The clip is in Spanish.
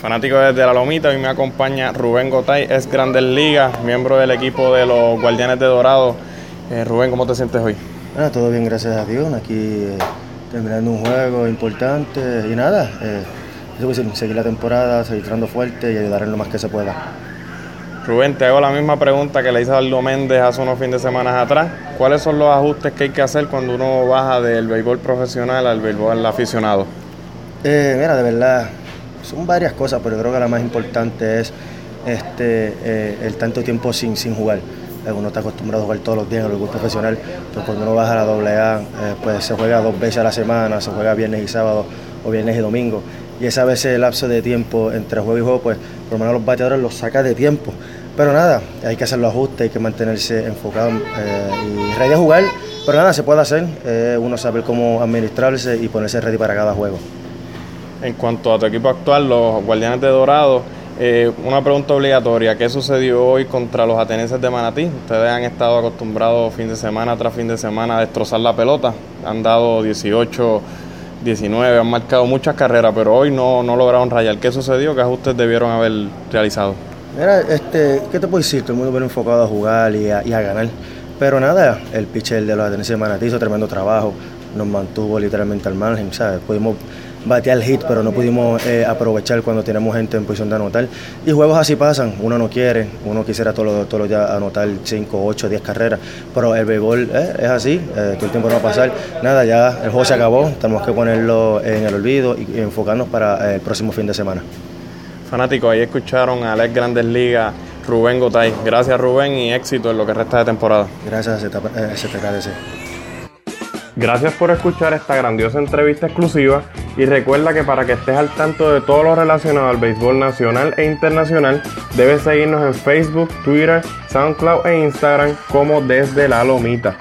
Fanático desde la Lomita, hoy me acompaña Rubén Gotay, es Grandes Ligas, miembro del equipo de los Guardianes de Dorado. Eh, Rubén, ¿cómo te sientes hoy? Ah, todo bien, gracias a Dios. Aquí eh, terminando un juego importante y nada, eh, seguir la temporada, seguir entrando fuerte y ayudar en lo más que se pueda. Rubén, te hago la misma pregunta que le hice a Aldo Méndez hace unos fines de semana atrás. ¿Cuáles son los ajustes que hay que hacer cuando uno baja del béisbol profesional al béisbol aficionado? Eh, mira, de verdad, son varias cosas, pero creo que la más importante es este, eh, el tanto tiempo sin, sin jugar. Eh, uno está acostumbrado a jugar todos los días en el béisbol profesional, pero cuando uno baja a la doble A, pues se juega dos veces a la semana, se juega viernes y sábado o viernes y domingo. Y esa vez el lapso de tiempo entre juego y juego, pues por lo menos los bateadores los saca de tiempo. Pero nada, hay que hacer los ajustes, hay que mantenerse enfocado eh, y ready a jugar. Pero nada, se puede hacer. Eh, uno sabe cómo administrarse y ponerse ready para cada juego. En cuanto a tu equipo actual, los Guardianes de Dorado, eh, una pregunta obligatoria. ¿Qué sucedió hoy contra los atenienses de Manatí? Ustedes han estado acostumbrados fin de semana tras fin de semana a destrozar la pelota. Han dado 18, 19, han marcado muchas carreras, pero hoy no, no lograron rayar. ¿Qué sucedió? ¿Qué ajustes debieron haber realizado? Mira, este, ¿qué te puedo decir? Todo el mundo viene enfocado a jugar y a, ganar. Pero nada, el pitcher de los Ateneses de Manatí hizo tremendo trabajo, nos mantuvo literalmente al margen, ¿sabes? Pudimos batear el hit, pero no pudimos eh, aprovechar cuando tenemos gente en posición de anotar. Y juegos así pasan, uno no quiere, uno quisiera todos los, todos los días anotar 5, 8, 10 carreras, pero el béisbol eh, es así, eh, todo el tiempo no va a pasar. Nada, ya el juego se acabó, tenemos que ponerlo en el olvido y enfocarnos para el próximo fin de semana. Fanáticos, ahí escucharon a Alex Grandes Ligas, Rubén Gotay. Gracias Rubén y éxito en lo que resta de temporada. Gracias, se te, agradece. Gracias por escuchar esta grandiosa entrevista exclusiva y recuerda que para que estés al tanto de todo lo relacionado al béisbol nacional e internacional, debes seguirnos en Facebook, Twitter, SoundCloud e Instagram como desde la lomita.